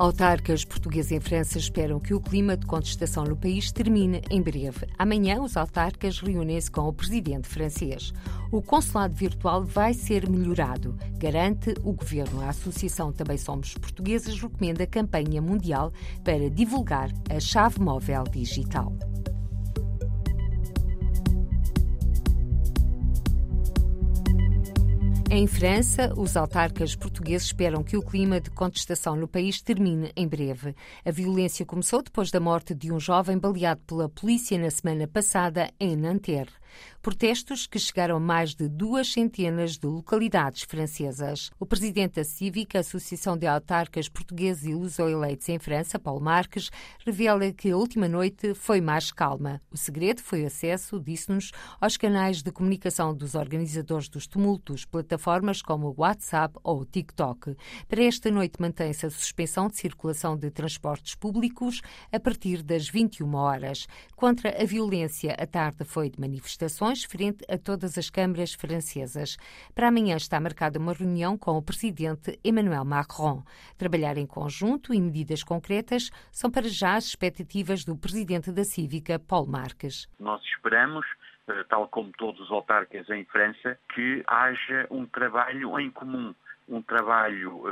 Autarcas portugueses em França esperam que o clima de contestação no país termine em breve. Amanhã, os autarcas reúnem-se com o presidente francês. O consulado virtual vai ser melhorado, garante o governo. A Associação Também Somos Portugueses recomenda a campanha mundial para divulgar a chave móvel digital. Em França, os autarcas portugueses esperam que o clima de contestação no país termine em breve. A violência começou depois da morte de um jovem baleado pela polícia na semana passada em Nanterre. Protestos que chegaram a mais de duas centenas de localidades francesas. O presidente da Cívica, Associação de Autarcas Portugueses e Luso-Eleitos em França, Paulo Marques, revela que a última noite foi mais calma. O segredo foi acesso, disse-nos, aos canais de comunicação dos organizadores dos tumultos, plataformas como o WhatsApp ou o TikTok. Para esta noite mantém-se a suspensão de circulação de transportes públicos a partir das 21 horas. Contra a violência, a tarde foi de manifestação manifestações frente a todas as câmaras francesas. Para amanhã está marcada uma reunião com o presidente Emmanuel Macron. Trabalhar em conjunto e medidas concretas são para já as expectativas do presidente da Cívica, Paulo Marques. Nós esperamos eh, tal como todos os autarcas em França, que haja um trabalho em comum, um trabalho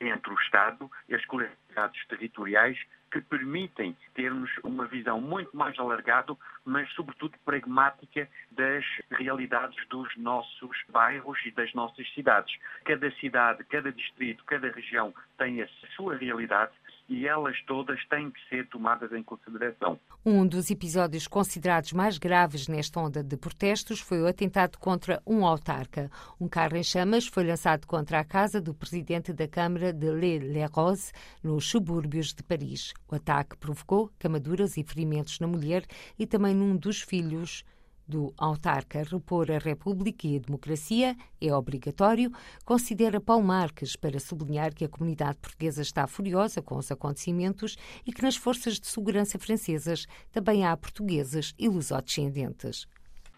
eh, entre o Estado e as coletividades territoriais que permitem termos uma visão muito mais alargada, mas sobretudo pragmática das realidades dos nossos bairros e das nossas cidades. Cada cidade, cada distrito, cada região tem a sua realidade e elas todas têm que ser tomadas em consideração. Um dos episódios considerados mais graves nesta onda de protestos foi o atentado contra um autarca. Um carro em chamas foi lançado contra a casa do presidente da Câmara de Les-les-Roses, nos subúrbios de Paris. O ataque provocou queimaduras e ferimentos na mulher e também num dos filhos do autarca repor a República e a democracia é obrigatório, considera Paulo Marques para sublinhar que a comunidade portuguesa está furiosa com os acontecimentos e que nas forças de segurança francesas também há portugueses e lusodescendentes.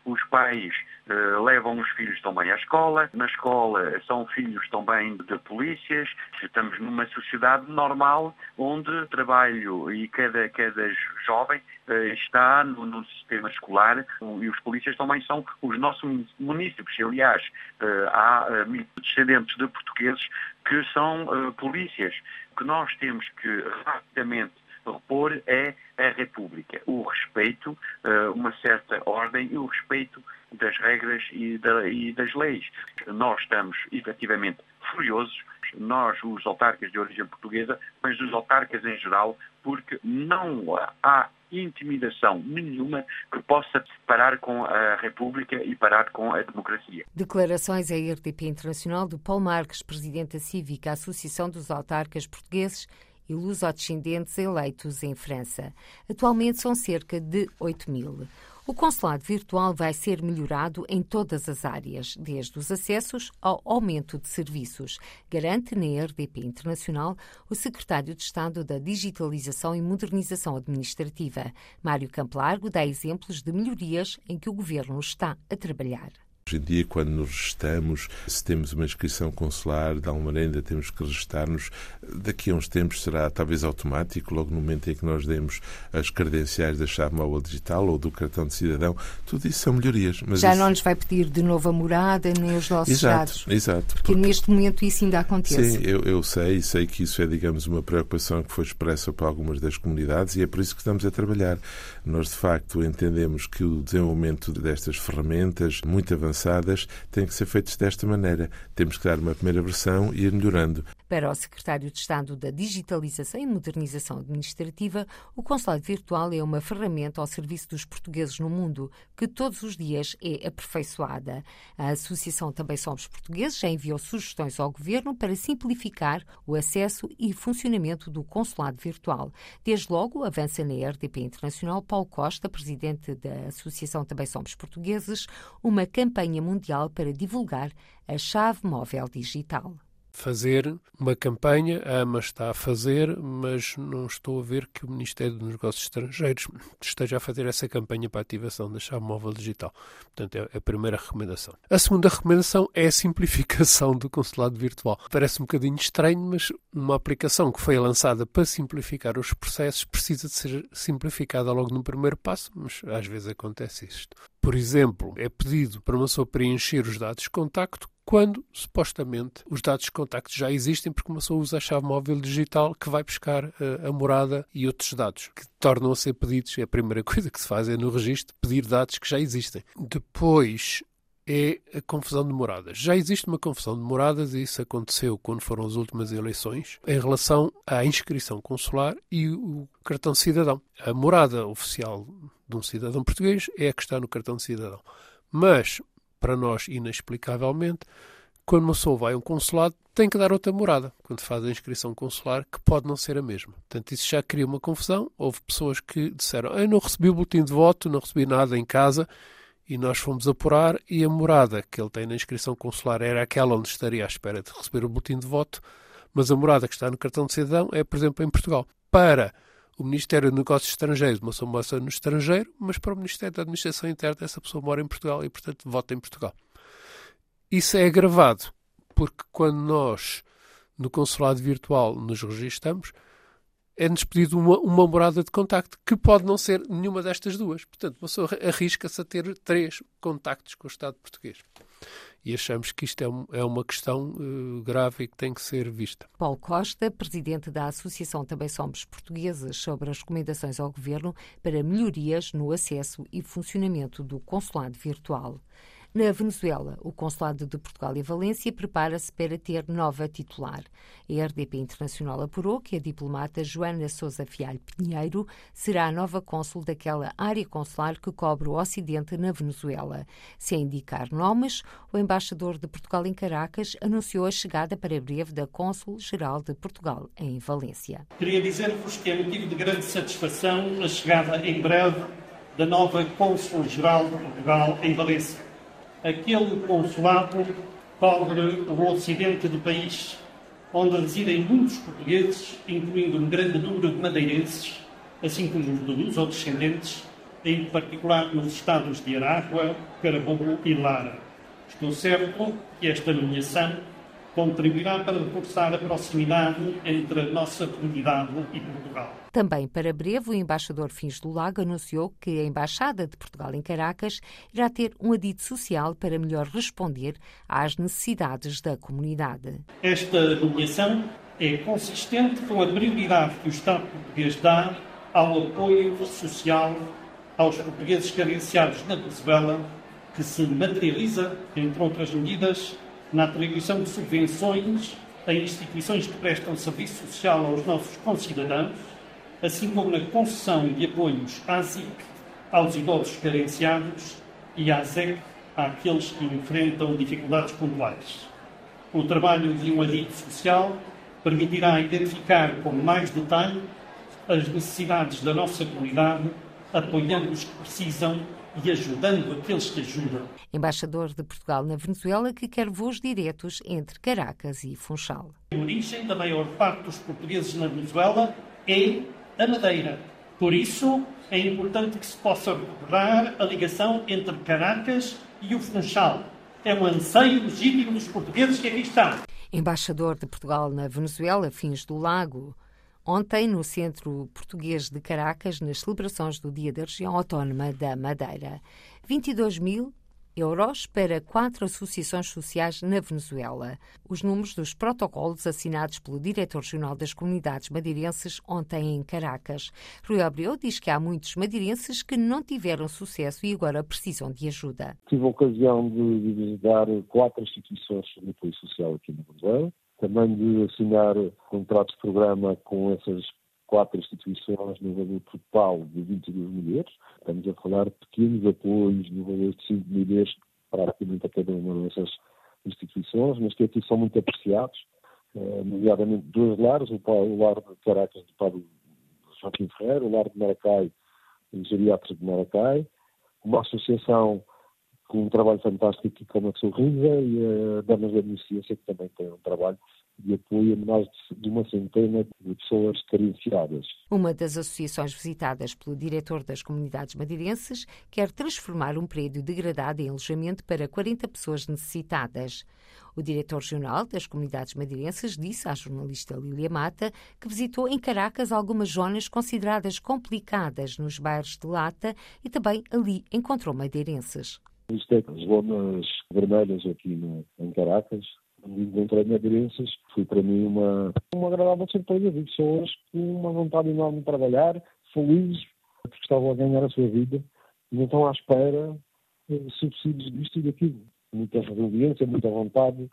Os pais uh, levam os filhos também à escola. Na escola são filhos também de polícias. Estamos numa sociedade normal onde trabalho e cada, cada jovem uh, está no, no, sistema escolar e os polícias também são os nossos municípios. Aliás, uh, há descendentes de portugueses que são polícias. O que nós temos que rapidamente repor é a República, o respeito, uma certa ordem e o respeito das regras e, da, e, das leis. Nós estamos efetivamente furiosos, nós, os autarcas de origem portuguesa, mas os autarcas em geral, porque não há intimidação nenhuma que possa parar com a República e parar com a democracia. Declarações à RTP Internacional do Paulo Marques, presidente da Cívica, Associação dos Autarcas Portugueses, e lusodescendentes eleitos em França. Atualmente são cerca de 8 mil. O consulado virtual vai ser melhorado em todas as áreas, desde os acessos ao aumento de serviços, garante na RDP Internacional o secretário de Estado da Digitalização e Modernização Administrativa. Mário Campelargo dá exemplos de melhorias em que o governo está a trabalhar. Hoje em dia, quando nos registramos, se temos uma inscrição consular, de ainda temos que registar-nos. Daqui a uns tempos será talvez automático, logo no momento em que nós demos as credenciais da chave móvel digital ou do cartão de cidadão. Tudo isso são melhorias. Já isso... não nos vai pedir de novo a morada nem os nossos exato, dados. Exato. Porque, porque, neste momento isso ainda acontece. Sim, eu, eu sei, sei que isso é, digamos, uma preocupação que foi expressa por algumas das comunidades e é por isso que estamos a trabalhar. Nós, de facto, entendemos que o desenvolvimento destas ferramentas muito avançadas têm que ser feitos desta maneira. Temos que dar uma primeira versão e ir melhorando. Para o secretário de Estado da Digitalização e Modernização Administrativa, o consulado virtual é uma ferramenta ao serviço dos portugueses no mundo, que todos os dias é aperfeiçoada. A Associação Também Somos Portugueses já enviou sugestões ao Governo para simplificar o acesso e funcionamento do consulado virtual. Desde logo, avança na RDP Internacional Paulo Costa, presidente da Associação Também Somos Portugueses, uma campanha mundial para divulgar a chave móvel digital. Fazer uma campanha, a AMA está a fazer, mas não estou a ver que o Ministério dos Negócios Estrangeiros esteja a fazer essa campanha para a ativação da chave móvel digital. Portanto, é a primeira recomendação. A segunda recomendação é a simplificação do consulado virtual. Parece um bocadinho estranho, mas uma aplicação que foi lançada para simplificar os processos precisa de ser simplificada logo no primeiro passo, mas às vezes acontece isto. Por exemplo, é pedido para uma pessoa preencher os dados de contacto quando supostamente os dados de contacto já existem porque uma pessoa usa a chave móvel digital que vai buscar uh, a morada e outros dados que tornam a ser pedidos. É a primeira coisa que se faz é no registro pedir dados que já existem. Depois é a confusão de moradas. Já existe uma confusão de moradas e isso aconteceu quando foram as últimas eleições em relação à inscrição consular e o cartão cidadão. A morada oficial de um cidadão português é a que está no cartão de cidadão. Mas para nós, inexplicavelmente, quando uma pessoa vai a um consulado, tem que dar outra morada quando faz a inscrição consular, que pode não ser a mesma. Portanto, isso já cria uma confusão. Houve pessoas que disseram: Eu não recebi o boletim de voto, não recebi nada em casa, e nós fomos apurar, e a morada que ele tem na inscrição consular era aquela onde estaria à espera de receber o boletim de voto, mas a morada que está no cartão de cidadão é, por exemplo, em Portugal. Para o Ministério de Negócios Estrangeiros, uma pessoa mora no estrangeiro, mas para o Ministério da Administração Interna, essa pessoa mora em Portugal e, portanto, vota em Portugal. Isso é agravado, porque quando nós, no consulado virtual, nos registramos, é-nos pedido uma, uma morada de contacto, que pode não ser nenhuma destas duas. Portanto, uma pessoa arrisca-se a ter três contactos com o Estado português e achamos que isto é, um, é uma questão uh, grave e que tem que ser vista. Paulo Costa, presidente da Associação Também Somos Portuguesas, sobre as recomendações ao Governo para melhorias no acesso e funcionamento do consulado virtual. Na Venezuela, o Consulado de Portugal em Valência prepara-se para ter nova titular. A RDP Internacional apurou que a diplomata Joana Sousa Fialho Pinheiro será a nova cônsul daquela área consular que cobre o Ocidente na Venezuela. Sem indicar nomes, o embaixador de Portugal em Caracas anunciou a chegada para breve da cônsul-geral de Portugal em Valência. Queria dizer-vos que é motivo de grande satisfação a chegada em breve da nova cônsul-geral de Portugal em Valência aquele consulado cobre o ocidente do país, onde residem muitos portugueses, incluindo um grande número de madeirenses, assim como os dos ou descendentes, em particular nos estados de Aragua, Carabobo e Lara. Estou certo que esta nomeação contribuirá para reforçar a proximidade entre a nossa comunidade e Portugal. Também para breve, o embaixador Fins do Lago anunciou que a Embaixada de Portugal em Caracas irá ter um adito social para melhor responder às necessidades da comunidade. Esta nomeação é consistente com a prioridade que o Estado português dá ao apoio social aos portugueses carenciados na Venezuela, que se materializa, entre outras medidas, na atribuição de subvenções a instituições que prestam serviço social aos nossos concidadãos, assim como na concessão de apoios à ZIC aos idosos carenciados e à ZEC àqueles que enfrentam dificuldades pontuais. O trabalho de um adito social permitirá identificar com mais detalhe as necessidades da nossa comunidade, apoiando os que precisam e ajudando aqueles que ajudam. Embaixador de Portugal na Venezuela que quer voos diretos entre Caracas e Funchal. A origem da maior parte dos portugueses na Venezuela é a Madeira. Por isso, é importante que se possa recuperar a ligação entre Caracas e o Funchal. É um anseio legítimo dos portugueses que aqui estão. Embaixador de Portugal na Venezuela, Fins do Lago, ontem no Centro Português de Caracas, nas celebrações do Dia da Região Autónoma da Madeira. 22 mil euros para quatro associações sociais na Venezuela. Os números dos protocolos assinados pelo Diretor Regional das Comunidades Madeirenses ontem em Caracas. Rui Abreu diz que há muitos madeirenses que não tiveram sucesso e agora precisam de ajuda. Tive a ocasião de visitar quatro instituições de apoio social aqui na Venezuela também de assinar contratos de programa com essas quatro instituições no valor total de 22 milhões. Estamos a falar de pequenos apoios no valor de 5 milhões praticamente a cada uma dessas instituições, mas que aqui são muito apreciados, eh, nomeadamente dois lares, o lar de Caracas do Padre Joaquim Ferreira, o lar de Maracai, o Geriatra de Maracai, uma associação com um trabalho fantástico aqui como a Sorriga e a Damas da Beneficência, que também tem um trabalho de apoio a mais de uma centena de pessoas carenciadas. Uma das associações visitadas pelo diretor das comunidades madeirenses quer transformar um prédio degradado em alojamento para 40 pessoas necessitadas. O diretor regional das comunidades madeirenses disse à jornalista Lília Mata que visitou em Caracas algumas zonas consideradas complicadas nos bairros de Lata e também ali encontrou madeirenses. Visitei as zonas vermelhas aqui em Caracas, onde encontrei madeirenses. Foi para mim uma, uma agradável surpresa de pessoas com uma vontade enorme de trabalhar, felizes, porque estavam a ganhar a sua vida e não estão à espera de subsídios disto e daquilo. Muita resiliência, muita vontade,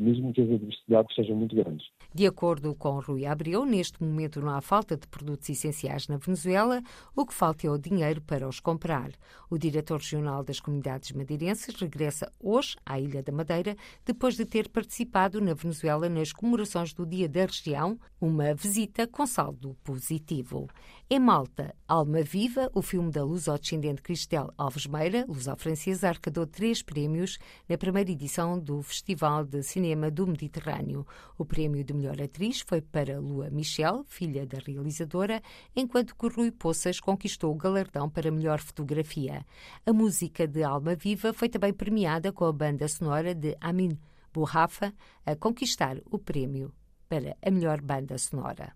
mesmo que as adversidades sejam muito grandes. De acordo com Rui Abreu, neste momento não há falta de produtos essenciais na Venezuela, o que falta é o dinheiro para os comprar. O diretor regional das comunidades madeirenses regressa hoje à Ilha da Madeira, depois de ter participado na Venezuela nas comemorações do Dia da Região, uma visita com saldo positivo. Em Malta, Alma Viva, o filme da luso-descendente Cristel Alves Meira, luso-francesa, arrecadou três prémios na primeira edição do Festival de Cinema do Mediterrâneo. O prémio de melhor atriz foi para Lua Michel, filha da realizadora, enquanto que Rui Poças conquistou o galardão para melhor fotografia. A música de Alma Viva foi também premiada com a banda sonora de Amin Bourrafa a conquistar o prémio para a melhor banda sonora.